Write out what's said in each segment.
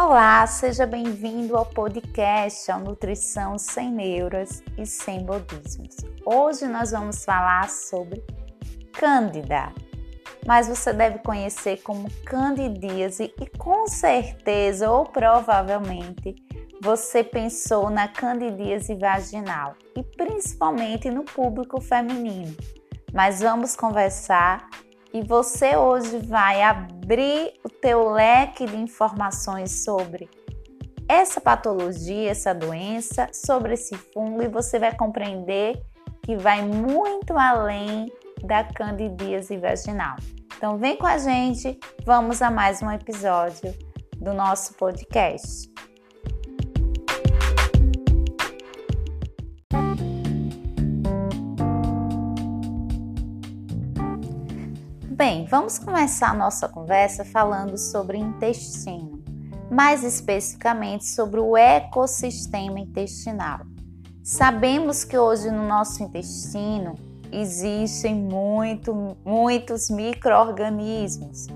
Olá, seja bem-vindo ao podcast ao Nutrição Sem Neuras e Sem Bodismos. Hoje nós vamos falar sobre Cândida, mas você deve conhecer como candidíase e com certeza ou provavelmente você pensou na candidíase vaginal e principalmente no público feminino. Mas vamos conversar e você hoje vai abrir o teu leque de informações sobre essa patologia, essa doença, sobre esse fungo e você vai compreender que vai muito além da candidíase vaginal. Então vem com a gente, vamos a mais um episódio do nosso podcast. Bem, vamos começar nossa conversa falando sobre intestino, mais especificamente sobre o ecossistema intestinal. Sabemos que hoje no nosso intestino existem muito, muitos micro-organismos.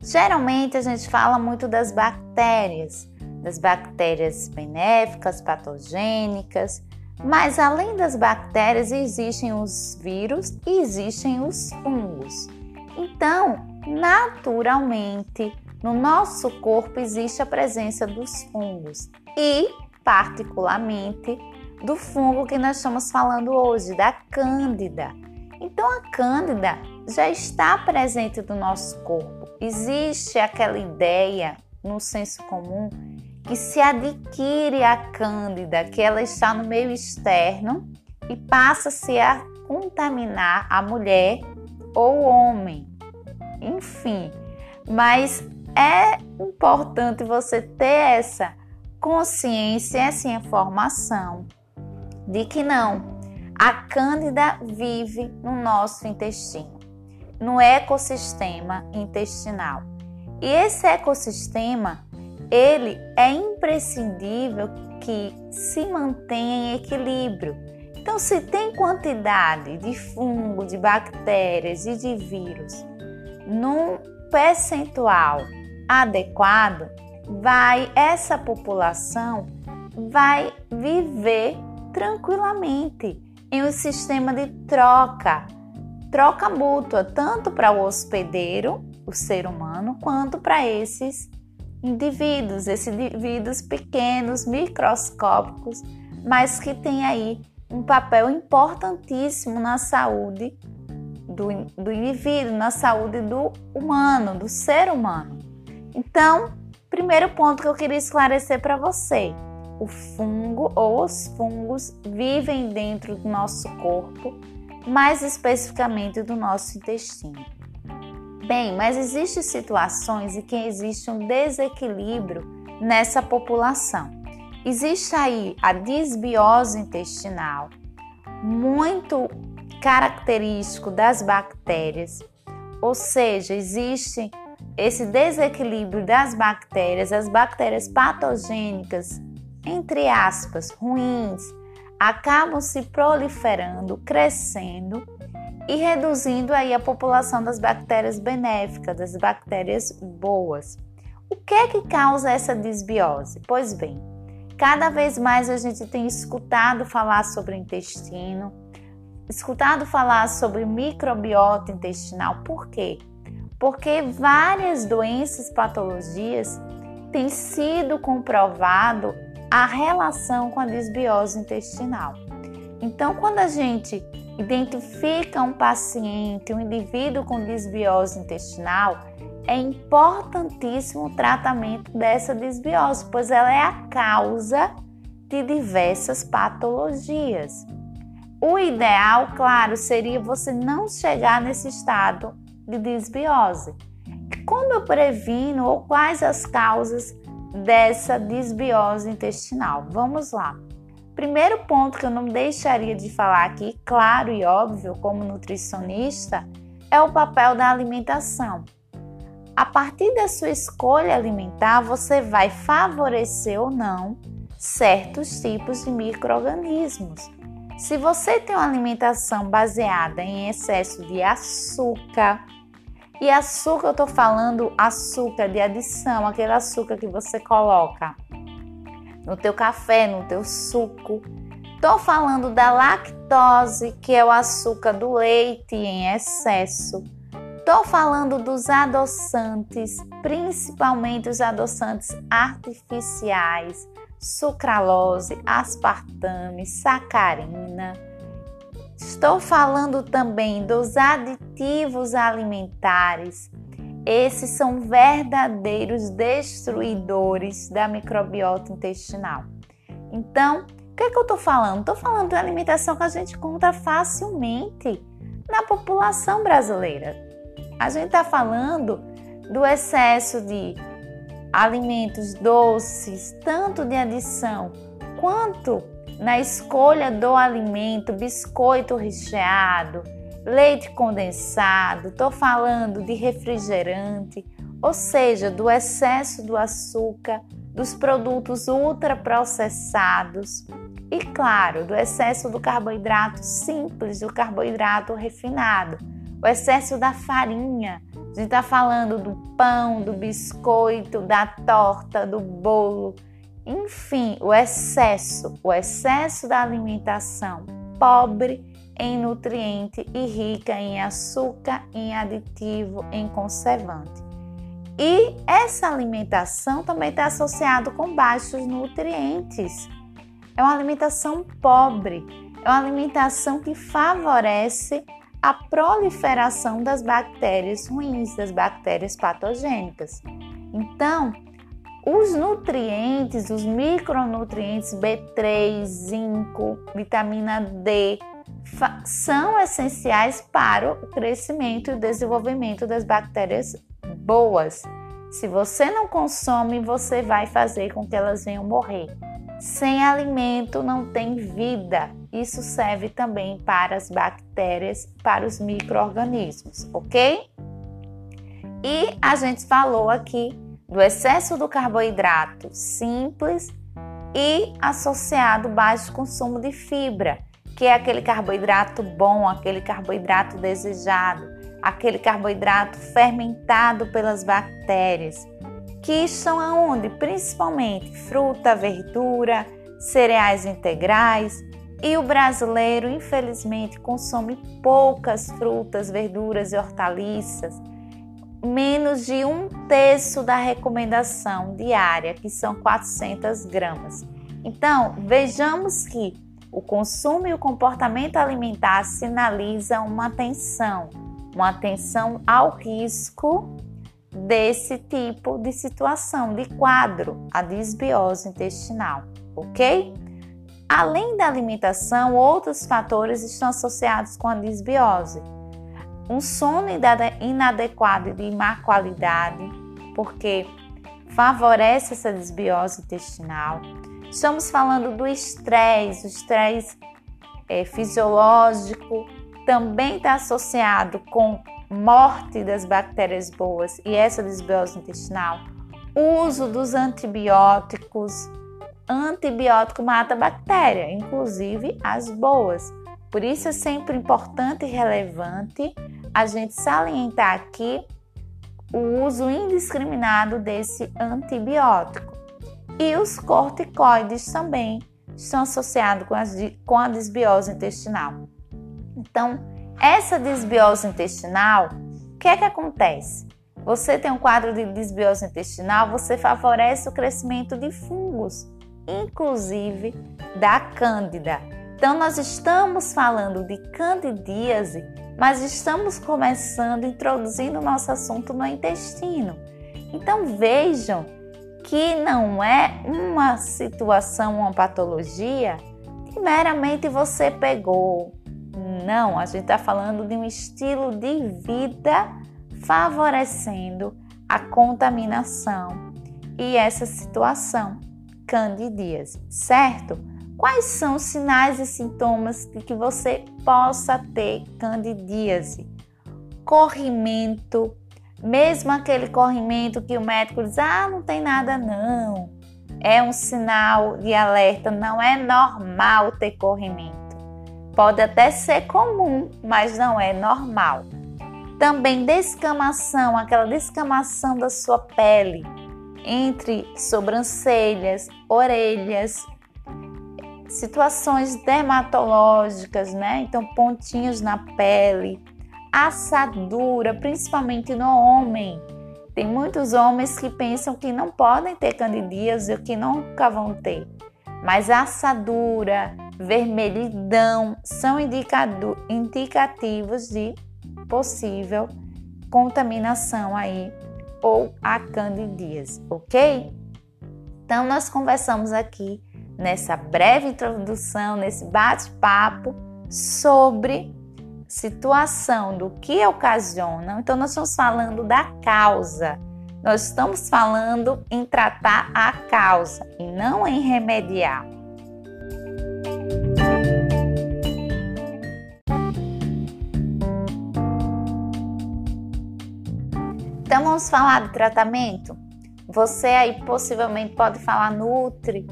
Geralmente a gente fala muito das bactérias, das bactérias benéficas, patogênicas, mas além das bactérias existem os vírus e existem os fungos. Então, naturalmente, no nosso corpo existe a presença dos fungos e, particularmente, do fungo que nós estamos falando hoje, da Cândida. Então, a Cândida já está presente no nosso corpo. Existe aquela ideia no senso comum que se adquire a Cândida, que ela está no meio externo e passa-se a contaminar a mulher ou homem enfim. Mas é importante você ter essa consciência, essa informação de que não, a cândida vive no nosso intestino, no ecossistema intestinal. E esse ecossistema, ele é imprescindível que se mantenha em equilíbrio. Então, se tem quantidade de fungo, de bactérias e de vírus num percentual adequado, vai essa população vai viver tranquilamente em um sistema de troca, troca mútua, tanto para o hospedeiro, o ser humano, quanto para esses indivíduos, esses indivíduos pequenos, microscópicos, mas que têm aí um papel importantíssimo na saúde do, do indivíduo, na saúde do humano, do ser humano. Então, primeiro ponto que eu queria esclarecer para você: o fungo ou os fungos vivem dentro do nosso corpo, mais especificamente do nosso intestino. Bem, mas existem situações em que existe um desequilíbrio nessa população. Existe aí a disbiose intestinal, muito característico das bactérias, ou seja, existe esse desequilíbrio das bactérias, as bactérias patogênicas, entre aspas, ruins, acabam se proliferando, crescendo e reduzindo aí a população das bactérias benéficas, das bactérias boas. O que é que causa essa desbiose? Pois bem, cada vez mais a gente tem escutado falar sobre o intestino, escutado falar sobre microbiota intestinal. Por quê? Porque várias doenças, patologias têm sido comprovado a relação com a desbiose intestinal. Então, quando a gente identifica um paciente, um indivíduo com desbiose intestinal, é importantíssimo o tratamento dessa desbiose, pois ela é a causa de diversas patologias. O ideal, claro, seria você não chegar nesse estado de desbiose. Como eu previno ou quais as causas dessa desbiose intestinal? Vamos lá. Primeiro ponto que eu não deixaria de falar aqui, claro e óbvio, como nutricionista, é o papel da alimentação. A partir da sua escolha alimentar, você vai favorecer ou não certos tipos de micro-organismos. Se você tem uma alimentação baseada em excesso de açúcar, E açúcar, eu estou falando açúcar de adição, aquele açúcar que você coloca no teu café, no teu suco. Estou falando da lactose, que é o açúcar do leite em excesso. Estou falando dos adoçantes, principalmente os adoçantes artificiais, sucralose, aspartame, sacarina. Estou falando também dos aditivos alimentares. Esses são verdadeiros destruidores da microbiota intestinal. Então, o que, é que eu estou falando? Estou falando de alimentação que a gente encontra facilmente na população brasileira. A gente está falando do excesso de alimentos doces, tanto de adição quanto na escolha do alimento, biscoito recheado, leite condensado, estou falando de refrigerante, ou seja, do excesso do açúcar, dos produtos ultraprocessados e, claro, do excesso do carboidrato simples, do carboidrato refinado, o excesso da farinha. A gente está falando do pão, do biscoito, da torta, do bolo enfim, o excesso, o excesso da alimentação pobre em nutriente e rica em açúcar, em aditivo, em conservante. E essa alimentação também está associada com baixos nutrientes. É uma alimentação pobre, é uma alimentação que favorece a proliferação das bactérias ruins, das bactérias patogênicas. Então, os nutrientes, os micronutrientes B3, zinco, vitamina D, são essenciais para o crescimento e o desenvolvimento das bactérias boas. Se você não consome, você vai fazer com que elas venham morrer. Sem alimento não tem vida. Isso serve também para as bactérias, para os micro-organismos, ok? E a gente falou aqui do excesso do carboidrato simples e associado baixo consumo de fibra, que é aquele carboidrato bom, aquele carboidrato desejado, aquele carboidrato fermentado pelas bactérias, que estão aonde? Principalmente fruta, verdura, cereais integrais. E o brasileiro, infelizmente, consome poucas frutas, verduras e hortaliças menos de um terço da recomendação diária, que são 400 gramas. Então, vejamos que o consumo e o comportamento alimentar sinalizam uma atenção, uma atenção ao risco desse tipo de situação, de quadro, a disbiose intestinal, ok? Além da alimentação, outros fatores estão associados com a disbiose um sono inadequado e de má qualidade, porque favorece essa desbiose intestinal. Estamos falando do estresse, o estresse é, fisiológico também está associado com morte das bactérias boas e essa desbiose intestinal. Uso dos antibióticos. Antibiótico mata bactéria, inclusive as boas. Por isso é sempre importante e relevante a gente salientar aqui o uso indiscriminado desse antibiótico. E os corticoides também estão associados com, as, com a desbiose intestinal. Então, essa desbiose intestinal, o que é que acontece? Você tem um quadro de desbiose intestinal, você favorece o crescimento de fungos, inclusive da cândida. Então, nós estamos falando de candidíase mas estamos começando introduzindo o nosso assunto no intestino. Então vejam que não é uma situação, uma patologia que meramente você pegou. Não, a gente está falando de um estilo de vida favorecendo a contaminação e essa situação, candidíase, certo? Quais são os sinais e sintomas de que você possa ter candidíase? Corrimento, mesmo aquele corrimento que o médico diz: ah, não tem nada não. É um sinal de alerta, não é normal ter corrimento. Pode até ser comum, mas não é normal. Também descamação, aquela descamação da sua pele entre sobrancelhas, orelhas, situações dermatológicas, né? Então, pontinhos na pele, assadura, principalmente no homem. Tem muitos homens que pensam que não podem ter candidíase ou que nunca vão ter. Mas assadura, vermelhidão são indicativos de possível contaminação aí ou a candidíase, ok? Então, nós conversamos aqui nessa breve introdução, nesse bate-papo sobre situação do que ocasiona. Então, nós estamos falando da causa. Nós estamos falando em tratar a causa e não em remediar. Vamos falar do tratamento? Você aí possivelmente pode falar Nutri,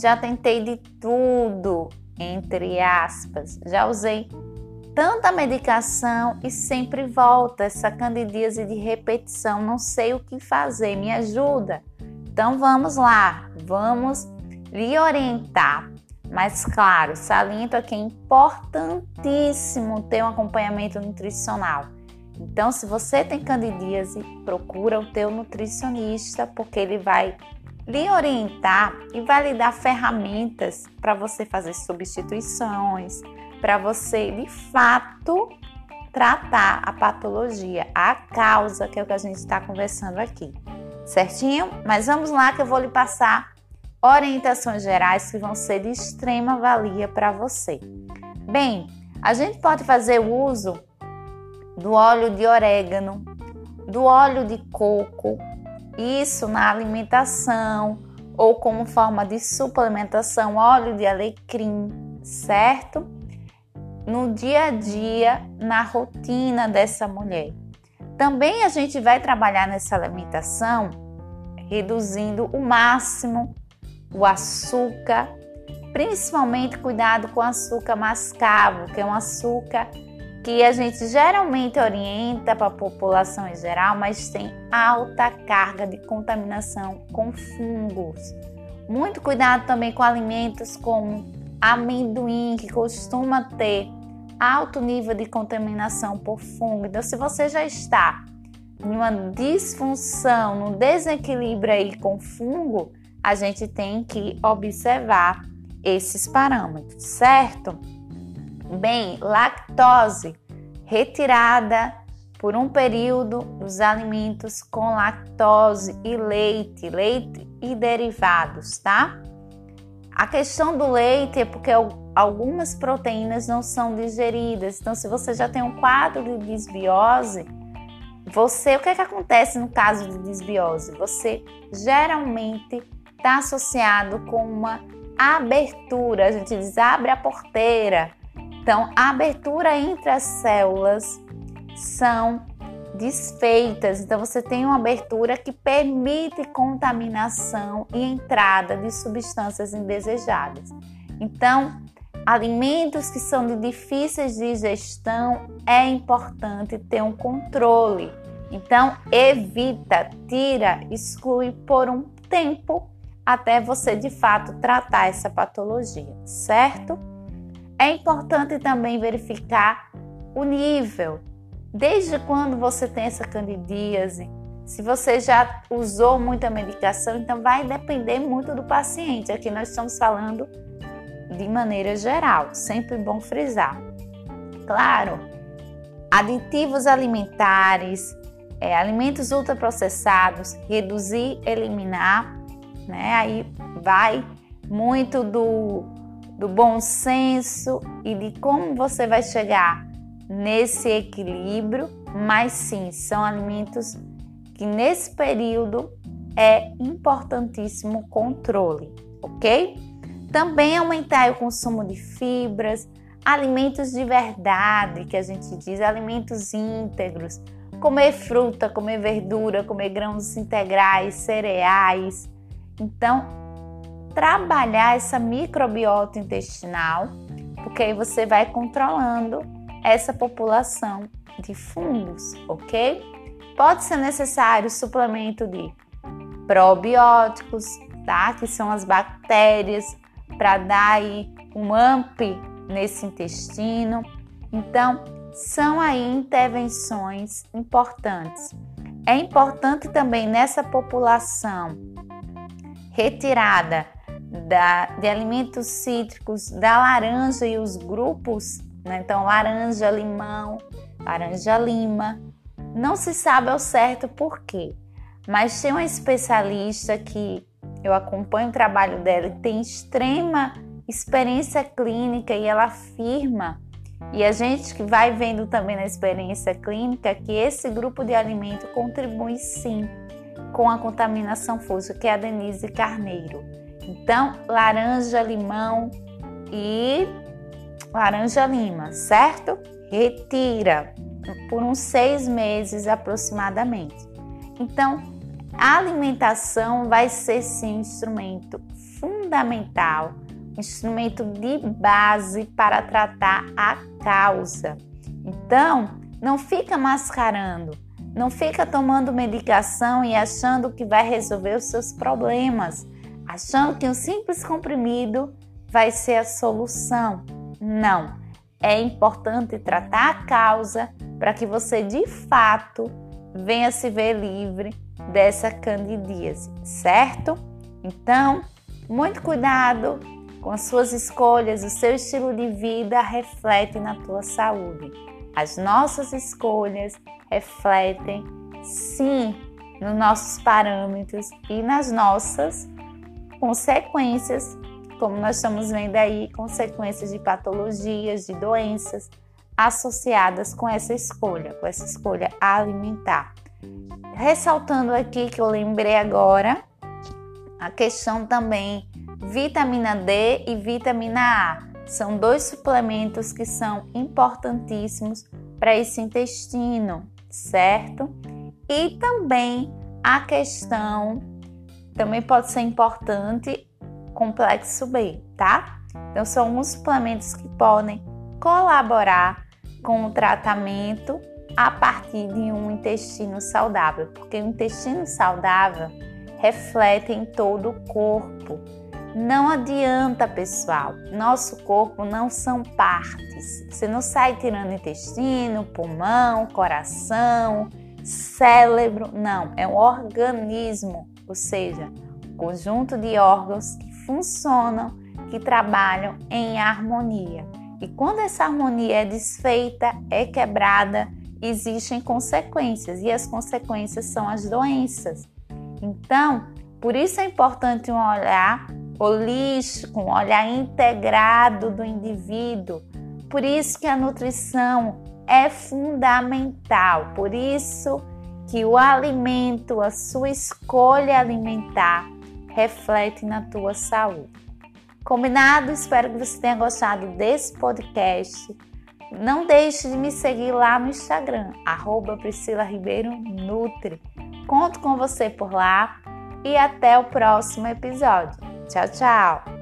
já tentei de tudo, entre aspas, já usei tanta medicação e sempre volta essa candidíase de repetição, não sei o que fazer, me ajuda. Então vamos lá, vamos lhe orientar. Mas claro, saliento aqui é importantíssimo ter um acompanhamento nutricional. Então, se você tem candidíase, procura o teu nutricionista, porque ele vai lhe orientar e vai lhe dar ferramentas para você fazer substituições, para você de fato tratar a patologia, a causa, que é o que a gente está conversando aqui. Certinho? Mas vamos lá que eu vou lhe passar orientações gerais que vão ser de extrema valia para você. Bem, a gente pode fazer uso do óleo de orégano, do óleo de coco, isso na alimentação ou como forma de suplementação, óleo de alecrim, certo? No dia a dia, na rotina dessa mulher. Também a gente vai trabalhar nessa alimentação reduzindo o máximo o açúcar, principalmente cuidado com o açúcar mascavo, que é um açúcar que a gente geralmente orienta para a população em geral, mas tem alta carga de contaminação com fungos. Muito cuidado também com alimentos como amendoim, que costuma ter alto nível de contaminação por fungo. Então, se você já está em uma disfunção, num desequilíbrio aí com fungo, a gente tem que observar esses parâmetros, certo? Bem, lactose retirada por um período dos alimentos com lactose e leite, leite e derivados, tá? A questão do leite é porque algumas proteínas não são digeridas. Então, se você já tem um quadro de desbiose, você, o que é que acontece no caso de desbiose? Você geralmente está associado com uma abertura, a gente diz abre a porteira então, a abertura entre as células são desfeitas. Então, você tem uma abertura que permite contaminação e entrada de substâncias indesejadas. Então, alimentos que são de difíceis digestão é importante ter um controle. Então, evita, tira, exclui por um tempo até você de fato tratar essa patologia, certo? É importante também verificar o nível. Desde quando você tem essa candidíase? Se você já usou muita medicação, então vai depender muito do paciente. Aqui nós estamos falando de maneira geral, sempre bom frisar. Claro, aditivos alimentares, é, alimentos ultraprocessados, reduzir, eliminar, né? Aí vai muito do do bom senso e de como você vai chegar nesse equilíbrio, mas sim, são alimentos que nesse período é importantíssimo controle, ok? Também aumentar o consumo de fibras, alimentos de verdade, que a gente diz, alimentos íntegros, comer fruta, comer verdura, comer grãos integrais, cereais. Então, trabalhar essa microbiota intestinal, porque aí você vai controlando essa população de fungos, ok? Pode ser necessário suplemento de probióticos, tá? Que são as bactérias para dar aí um amp nesse intestino. Então, são aí intervenções importantes. É importante também nessa população retirada da, de alimentos cítricos da laranja e os grupos, né? então laranja, limão, laranja lima. Não se sabe ao certo por quê, mas tem uma especialista que eu acompanho o trabalho dela e tem extrema experiência clínica e ela afirma e a gente que vai vendo também na experiência clínica que esse grupo de alimento contribui sim com a contaminação fúngica, que é a Denise Carneiro. Então, laranja, limão e laranja lima, certo? Retira por uns seis meses aproximadamente. Então, a alimentação vai ser sim um instrumento fundamental, um instrumento de base para tratar a causa. Então, não fica mascarando, não fica tomando medicação e achando que vai resolver os seus problemas, achando que um simples comprimido vai ser a solução. Não. É importante tratar a causa para que você de fato venha se ver livre dessa candidíase, certo? Então, muito cuidado com as suas escolhas, o seu estilo de vida reflete na tua saúde. As nossas escolhas refletem sim nos nossos parâmetros e nas nossas consequências, como nós estamos vendo aí, consequências de patologias, de doenças associadas com essa escolha, com essa escolha alimentar. Ressaltando aqui que eu lembrei agora a questão também vitamina D e vitamina A. São dois suplementos que são importantíssimos para esse intestino, certo? E também a questão também pode ser importante complexo B, tá? Então são alguns suplementos que podem colaborar com o tratamento a partir de um intestino saudável, porque o intestino saudável reflete em todo o corpo. Não adianta, pessoal. Nosso corpo não são partes. Você não sai tirando intestino, pulmão, coração, cérebro. Não, é um organismo, ou seja, um conjunto de órgãos que funcionam, que trabalham em harmonia. E quando essa harmonia é desfeita, é quebrada, existem consequências, e as consequências são as doenças. Então, por isso é importante um olhar holístico, um olhar integrado do indivíduo. Por isso que a nutrição é fundamental. Por isso que o alimento, a sua escolha alimentar, reflete na tua saúde. Combinado? Espero que você tenha gostado desse podcast. Não deixe de me seguir lá no Instagram, arroba Priscila Ribeiro Nutri. Conto com você por lá e até o próximo episódio. Tchau, tchau!